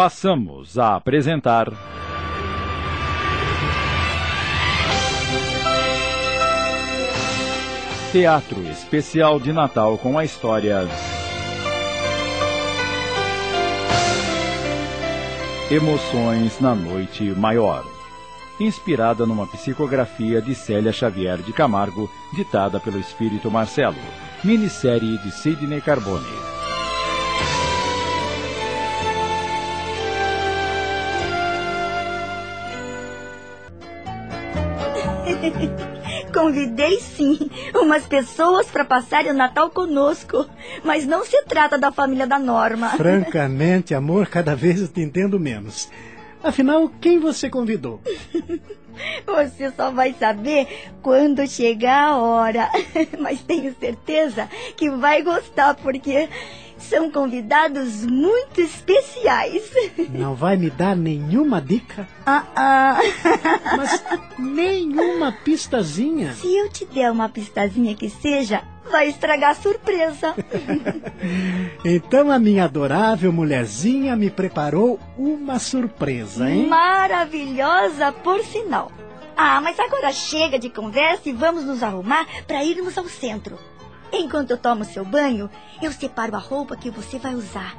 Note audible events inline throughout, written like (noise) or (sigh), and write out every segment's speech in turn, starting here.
passamos a apresentar. Teatro Especial de Natal com a história. Emoções na Noite Maior. Inspirada numa psicografia de Célia Xavier de Camargo, ditada pelo espírito Marcelo. Minissérie de Sidney Carbone. (laughs) Convidei sim umas pessoas para passarem o Natal conosco, mas não se trata da família da Norma. Francamente, amor, cada vez eu te entendo menos. Afinal, quem você convidou? (laughs) Você só vai saber quando chegar a hora. (laughs) Mas tenho certeza que vai gostar, porque são convidados muito especiais. Não vai me dar nenhuma dica? Ah, ah. (laughs) Mas nenhuma pistazinha? Se eu te der uma pistazinha que seja, vai estragar a surpresa. (laughs) então a minha adorável mulherzinha me preparou uma surpresa, hein? Maravilhosa, por sinal. Ah, mas agora chega de conversa e vamos nos arrumar para irmos ao centro. Enquanto eu tomo seu banho, eu separo a roupa que você vai usar.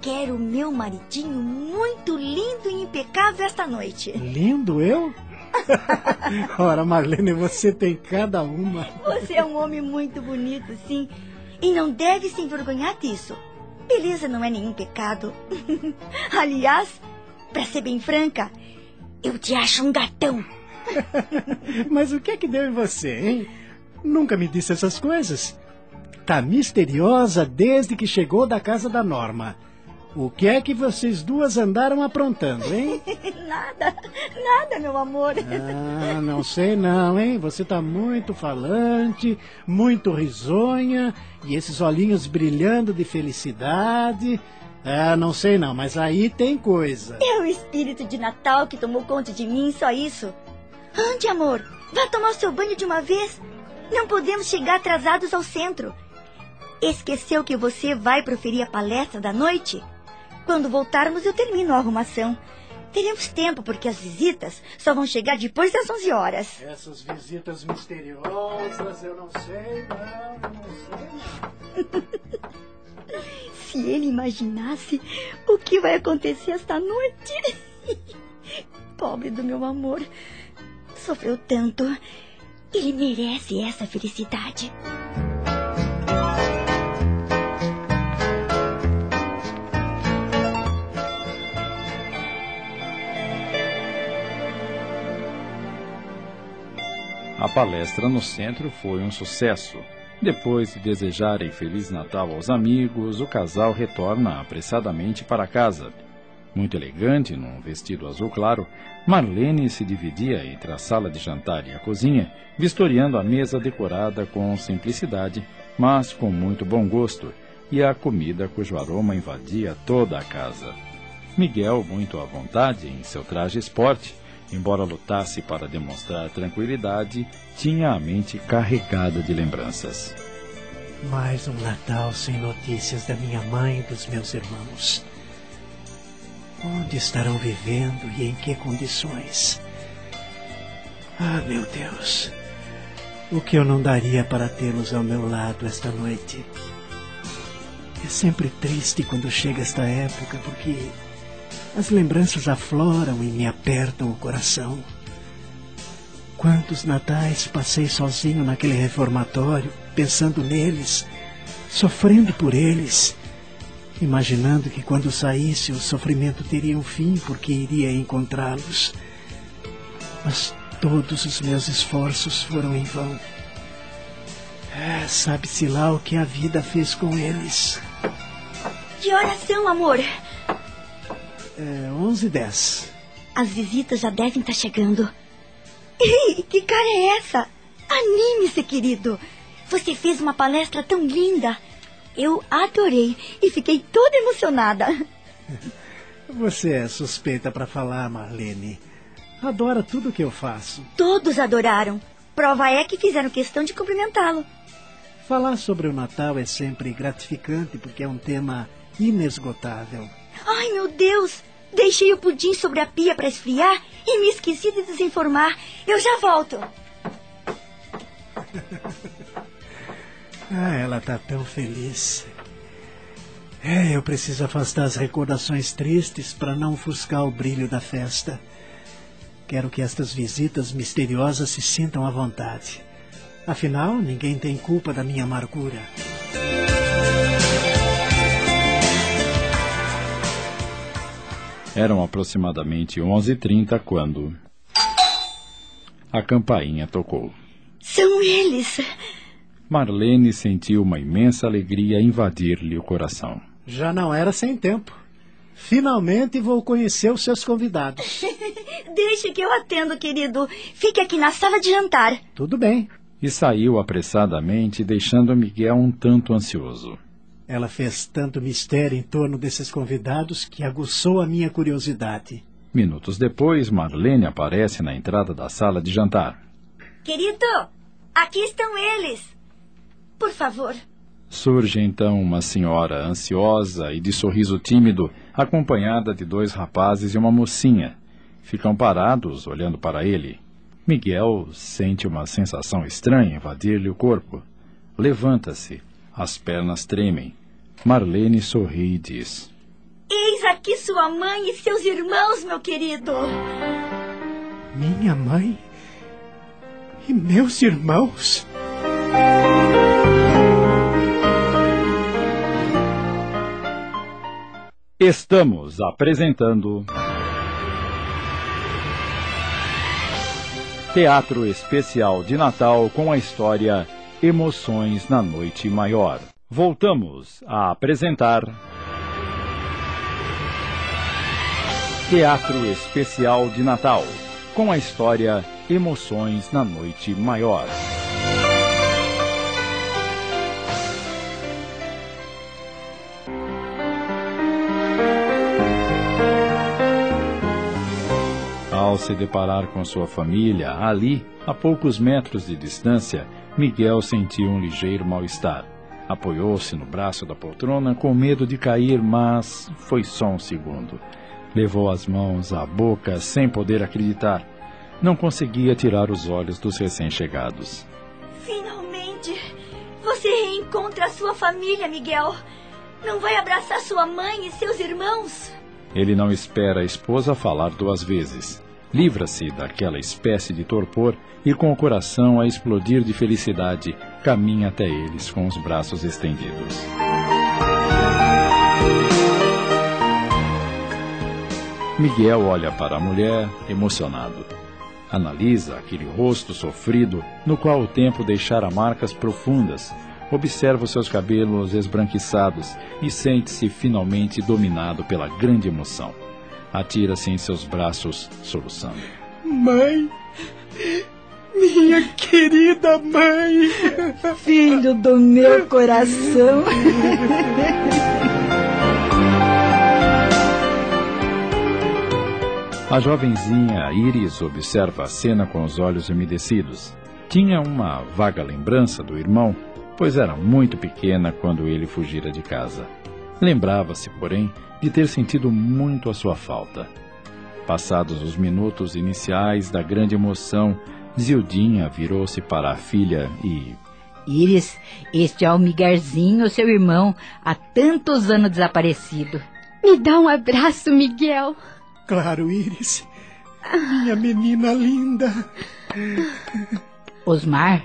Quero o meu maridinho muito lindo e impecável esta noite. Lindo eu? (laughs) Ora, Marlene, você tem cada uma. Você é um homem muito bonito, sim. E não deve se envergonhar disso. Beleza não é nenhum pecado. (laughs) Aliás, para ser bem franca, eu te acho um gatão. (laughs) Mas o que é que deu em você, hein? Nunca me disse essas coisas. Tá misteriosa desde que chegou da casa da Norma. O que é que vocês duas andaram aprontando, hein? (laughs) nada, nada, meu amor. Ah, não sei não, hein? Você tá muito falante, muito risonha, e esses olhinhos brilhando de felicidade. Ah, não sei não, mas aí tem coisa. É o espírito de Natal que tomou conta de mim, só isso. Ande, amor, vá tomar o seu banho de uma vez. Não podemos chegar atrasados ao centro. Esqueceu que você vai proferir a palestra da noite? Quando voltarmos, eu termino a arrumação. Teremos tempo, porque as visitas só vão chegar depois das 11 horas. Essas visitas misteriosas, eu não sei, não, não sei. Não. (laughs) Se ele imaginasse o que vai acontecer esta noite. (laughs) Pobre do meu amor. Sofreu tanto. Ele merece essa felicidade. A palestra no centro foi um sucesso. Depois de desejarem Feliz Natal aos amigos, o casal retorna apressadamente para casa. Muito elegante, num vestido azul claro, Marlene se dividia entre a sala de jantar e a cozinha, vistoriando a mesa decorada com simplicidade, mas com muito bom gosto, e a comida cujo aroma invadia toda a casa. Miguel, muito à vontade em seu traje esporte, embora lutasse para demonstrar tranquilidade, tinha a mente carregada de lembranças. Mais um Natal sem notícias da minha mãe e dos meus irmãos. Onde estarão vivendo e em que condições? Ah, meu Deus! O que eu não daria para tê-los ao meu lado esta noite? É sempre triste quando chega esta época, porque as lembranças afloram e me apertam o coração. Quantos natais passei sozinho naquele reformatório, pensando neles, sofrendo por eles, imaginando que quando saísse o sofrimento teria um fim porque iria encontrá-los. Mas todos os meus esforços foram em vão. É, Sabe-se lá o que a vida fez com eles. Que horas são, amor? É, 11 e 10. As visitas já devem estar chegando. Ei, que cara é essa? Anime-se, querido. Você fez uma palestra tão linda. Eu adorei e fiquei toda emocionada. (laughs) Você é suspeita para falar, Marlene. Adora tudo que eu faço. Todos adoraram. Prova é que fizeram questão de cumprimentá-lo. Falar sobre o Natal é sempre gratificante porque é um tema inesgotável. Ai, meu Deus! Deixei o pudim sobre a pia para esfriar e me esqueci de desinformar. Eu já volto. (laughs) ah, ela tá tão feliz. É, eu preciso afastar as recordações tristes para não ofuscar o brilho da festa. Quero que estas visitas misteriosas se sintam à vontade. Afinal, ninguém tem culpa da minha amargura. Eram aproximadamente 11h30 quando. A campainha tocou. São eles! Marlene sentiu uma imensa alegria invadir-lhe o coração. Já não era sem tempo. Finalmente vou conhecer os seus convidados. (laughs) Deixe que eu atendo, querido. Fique aqui na sala de jantar. Tudo bem. E saiu apressadamente, deixando Miguel um tanto ansioso. Ela fez tanto mistério em torno desses convidados que aguçou a minha curiosidade. Minutos depois, Marlene aparece na entrada da sala de jantar. Querido, aqui estão eles. Por favor. Surge então uma senhora ansiosa e de sorriso tímido, acompanhada de dois rapazes e uma mocinha. Ficam parados, olhando para ele. Miguel sente uma sensação estranha invadir-lhe o corpo. Levanta-se as pernas tremem. Marlene sorri e diz: Eis aqui sua mãe e seus irmãos, meu querido. Minha mãe e meus irmãos? Estamos apresentando. Teatro Especial de Natal com a história Emoções na Noite Maior. Voltamos a apresentar. Teatro Especial de Natal, com a história Emoções na Noite Maior. Ao se deparar com sua família ali, a poucos metros de distância, Miguel sentiu um ligeiro mal-estar. Apoiou-se no braço da poltrona com medo de cair, mas foi só um segundo. Levou as mãos à boca sem poder acreditar. Não conseguia tirar os olhos dos recém-chegados. Finalmente! Você reencontra a sua família, Miguel. Não vai abraçar sua mãe e seus irmãos? Ele não espera a esposa falar duas vezes. Livra-se daquela espécie de torpor e, com o coração a explodir de felicidade, caminha até eles com os braços estendidos. Miguel olha para a mulher, emocionado. Analisa aquele rosto sofrido no qual o tempo deixara marcas profundas. Observa os seus cabelos esbranquiçados e sente-se finalmente dominado pela grande emoção atira-se em seus braços, soluçando. Mãe! Minha querida mãe! Filho do meu coração! A jovenzinha Iris observa a cena com os olhos umedecidos. Tinha uma vaga lembrança do irmão, pois era muito pequena quando ele fugira de casa. Lembrava-se, porém, de ter sentido muito a sua falta. Passados os minutos iniciais da grande emoção, Zildinha virou-se para a filha e. Iris, este é o Miguelzinho, seu irmão, há tantos anos desaparecido. Me dá um abraço, Miguel. Claro, Iris. Minha menina linda. Osmar,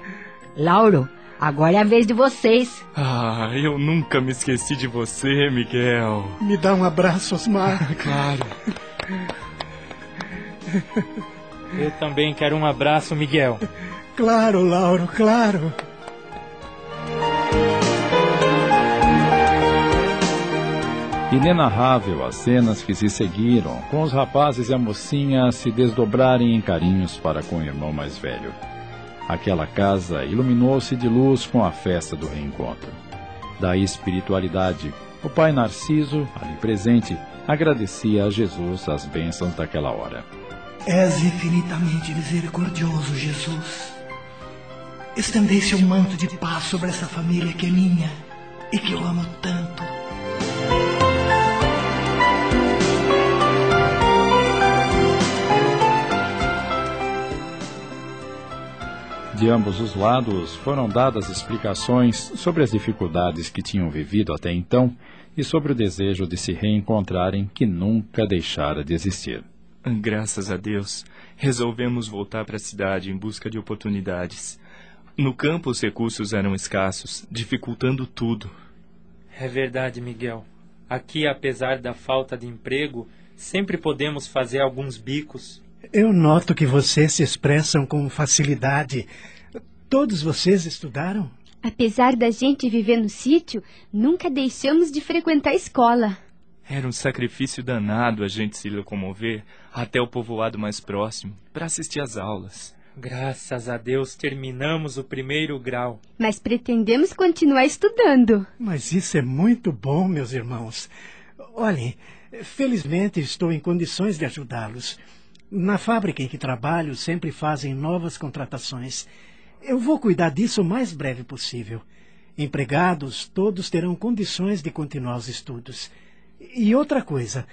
Lauro, Agora é a vez de vocês. Ah, eu nunca me esqueci de você, Miguel. Me dá um abraço, Osmar. (laughs) claro. Eu também quero um abraço, Miguel. Claro, Lauro, claro. Inenarrável as cenas que se seguiram, com os rapazes e a mocinha se desdobrarem em carinhos para com o irmão mais velho. Aquela casa iluminou-se de luz com a festa do reencontro. Da espiritualidade, o pai Narciso, ali presente, agradecia a Jesus as bênçãos daquela hora. És infinitamente misericordioso, Jesus. Estendei seu manto de paz sobre essa família que é minha e que eu amo tanto. De ambos os lados foram dadas explicações sobre as dificuldades que tinham vivido até então e sobre o desejo de se reencontrarem que nunca deixara de existir. Graças a Deus, resolvemos voltar para a cidade em busca de oportunidades. No campo, os recursos eram escassos, dificultando tudo. É verdade, Miguel. Aqui, apesar da falta de emprego, sempre podemos fazer alguns bicos. Eu noto que vocês se expressam com facilidade. Todos vocês estudaram? Apesar da gente viver no sítio, nunca deixamos de frequentar a escola. Era um sacrifício danado a gente se locomover até o povoado mais próximo para assistir às aulas. Graças a Deus terminamos o primeiro grau. Mas pretendemos continuar estudando. Mas isso é muito bom, meus irmãos. Olhem, felizmente estou em condições de ajudá-los. Na fábrica em que trabalho, sempre fazem novas contratações. Eu vou cuidar disso o mais breve possível. Empregados, todos terão condições de continuar os estudos. E outra coisa,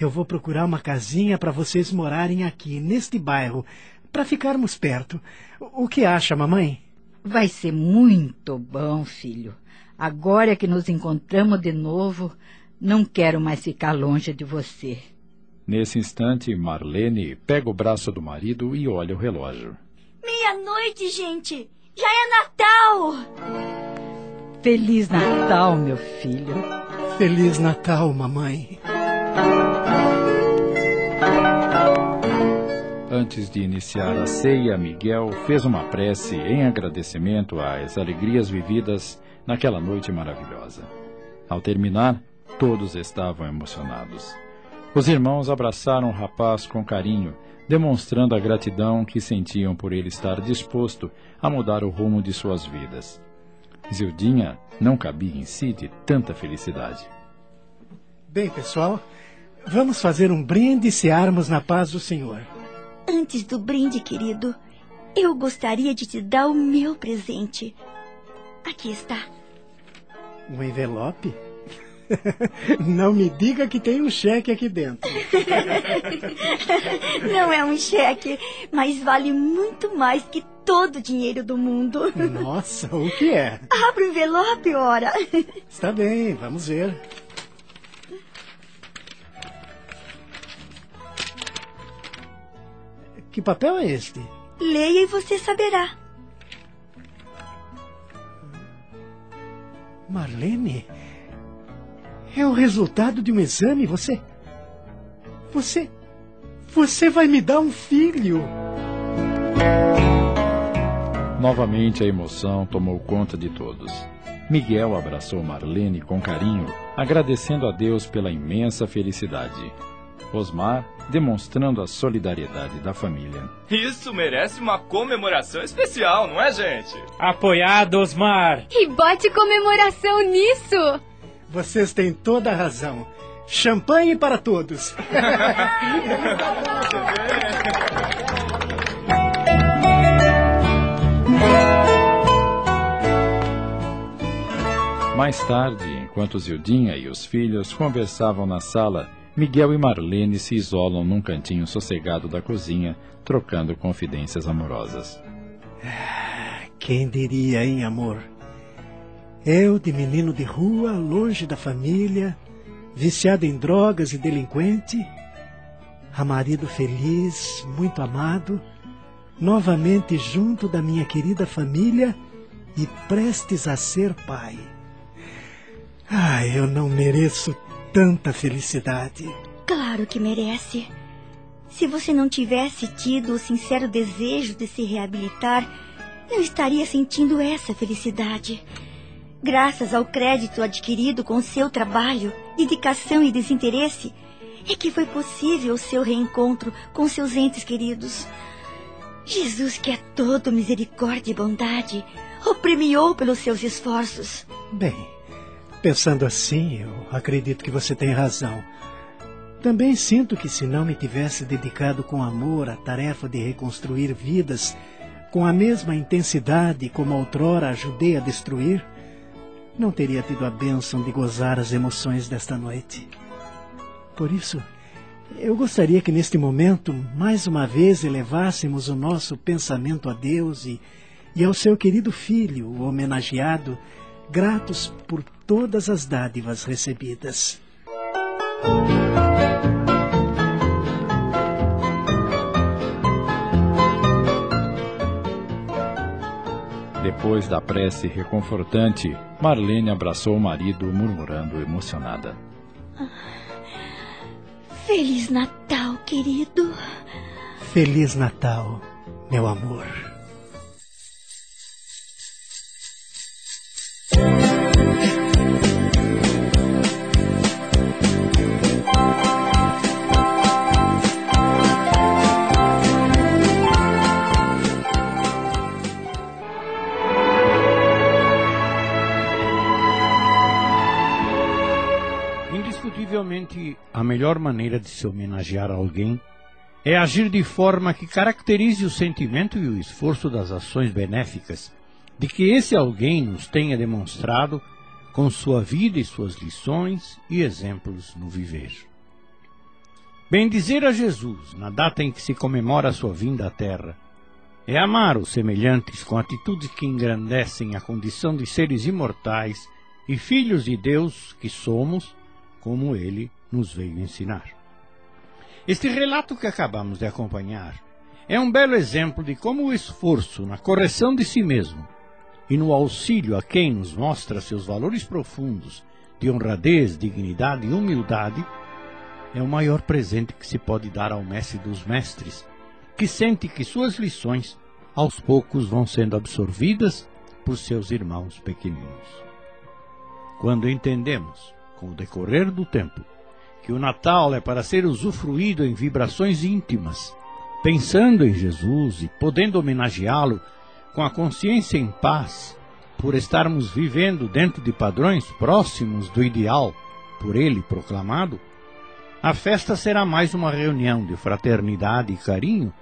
eu vou procurar uma casinha para vocês morarem aqui, neste bairro, para ficarmos perto. O que acha, mamãe? Vai ser muito bom, filho. Agora que nos encontramos de novo, não quero mais ficar longe de você. Nesse instante, Marlene pega o braço do marido e olha o relógio. Meia-noite, gente! Já é Natal! Feliz Natal, meu filho. Feliz Natal, mamãe. Antes de iniciar a ceia, Miguel fez uma prece em agradecimento às alegrias vividas naquela noite maravilhosa. Ao terminar, todos estavam emocionados. Os irmãos abraçaram o rapaz com carinho, demonstrando a gratidão que sentiam por ele estar disposto a mudar o rumo de suas vidas. Zildinha não cabia em si de tanta felicidade. Bem, pessoal, vamos fazer um brinde e cearmos na paz do Senhor. Antes do brinde, querido, eu gostaria de te dar o meu presente. Aqui está. Um envelope? (laughs) Não me diga que tem um cheque aqui dentro. (laughs) Não é um cheque, mas vale muito mais que todo o dinheiro do mundo. Nossa, o que é? Abre o envelope, ora. Está bem, vamos ver. Que papel é este? Leia e você saberá. Marlene, é o resultado de um exame. Você. Você. Você vai me dar um filho. Novamente a emoção tomou conta de todos. Miguel abraçou Marlene com carinho, agradecendo a Deus pela imensa felicidade. Osmar demonstrando a solidariedade da família. Isso merece uma comemoração especial, não é, gente? Apoiado, Osmar! E bote comemoração nisso! Vocês têm toda a razão. Champanhe para todos. Mais tarde, enquanto Zildinha e os filhos conversavam na sala, Miguel e Marlene se isolam num cantinho sossegado da cozinha, trocando confidências amorosas. Quem diria, hein, amor? Eu, de menino de rua, longe da família, viciado em drogas e delinquente, a marido feliz, muito amado, novamente junto da minha querida família e prestes a ser pai. Ah, eu não mereço tanta felicidade. Claro que merece. Se você não tivesse tido o sincero desejo de se reabilitar, não estaria sentindo essa felicidade. Graças ao crédito adquirido com seu trabalho, dedicação e desinteresse, é que foi possível o seu reencontro com seus entes queridos. Jesus, que é todo misericórdia e bondade, o premiou pelos seus esforços. Bem, pensando assim, eu acredito que você tem razão. Também sinto que se não me tivesse dedicado com amor à tarefa de reconstruir vidas, com a mesma intensidade como outrora ajudei a destruir, não teria tido a bênção de gozar as emoções desta noite. Por isso, eu gostaria que neste momento, mais uma vez, elevássemos o nosso pensamento a Deus e, e ao seu querido filho, o homenageado, gratos por todas as dádivas recebidas. Depois da prece reconfortante, Marlene abraçou o marido, murmurando emocionada: Feliz Natal, querido. Feliz Natal, meu amor. Melhor maneira de se homenagear alguém é agir de forma que caracterize o sentimento e o esforço das ações benéficas de que esse alguém nos tenha demonstrado com sua vida e suas lições e exemplos no viver. Bendizer a Jesus na data em que se comemora a sua vinda à Terra é amar os semelhantes com atitudes que engrandecem a condição de seres imortais e filhos de Deus que somos, como ele nos veio ensinar. Este relato que acabamos de acompanhar é um belo exemplo de como o esforço na correção de si mesmo e no auxílio a quem nos mostra seus valores profundos de honradez, dignidade e humildade é o maior presente que se pode dar ao mestre dos mestres, que sente que suas lições aos poucos vão sendo absorvidas por seus irmãos pequeninos. Quando entendemos, com o decorrer do tempo, que o Natal é para ser usufruído em vibrações íntimas, pensando em Jesus e podendo homenageá-lo com a consciência em paz, por estarmos vivendo dentro de padrões próximos do ideal por ele proclamado, a festa será mais uma reunião de fraternidade e carinho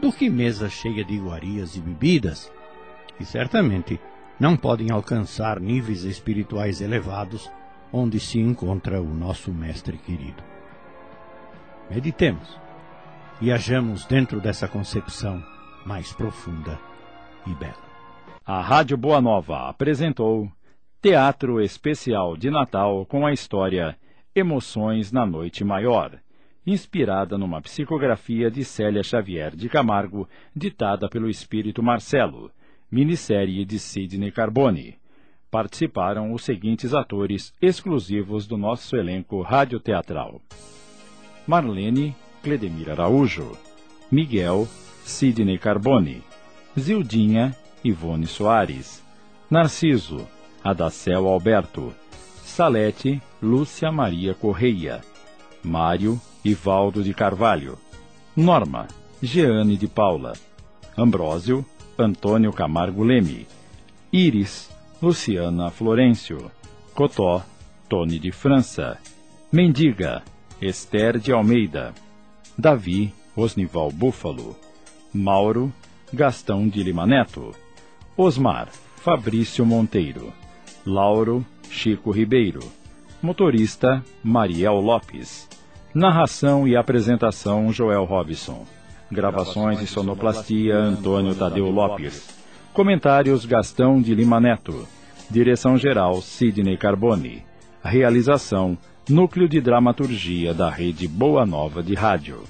do que mesa cheia de iguarias e bebidas, que certamente não podem alcançar níveis espirituais elevados onde se encontra o nosso Mestre querido. Meditemos hajamos dentro dessa concepção mais profunda e bela. A Rádio Boa Nova apresentou Teatro Especial de Natal com a história Emoções na Noite Maior, inspirada numa psicografia de Célia Xavier de Camargo, ditada pelo Espírito Marcelo, minissérie de Sidney Carbone. Participaram os seguintes atores exclusivos do nosso elenco radioteatral: Marlene Cledemir Araújo, Miguel Sidney Carbone, Zildinha Ivone Soares, Narciso Adacel Alberto, Salete Lúcia Maria Correia, Mário Ivaldo de Carvalho, Norma Jeane de Paula, Ambrósio Antônio Camargo Leme, Iris Luciana Florencio, Cotó Tony de França, Mendiga Esther de Almeida, Davi Osnival Búfalo, Mauro Gastão de Lima Neto, Osmar Fabrício Monteiro, Lauro Chico Ribeiro, motorista Mariel Lopes, narração e apresentação Joel Robson, gravações e sonoplastia Antônio Tadeu Lopes, comentários Gastão de Lima Neto, direção-geral Sidney Carbone, realização Núcleo de Dramaturgia da Rede Boa Nova de Rádio.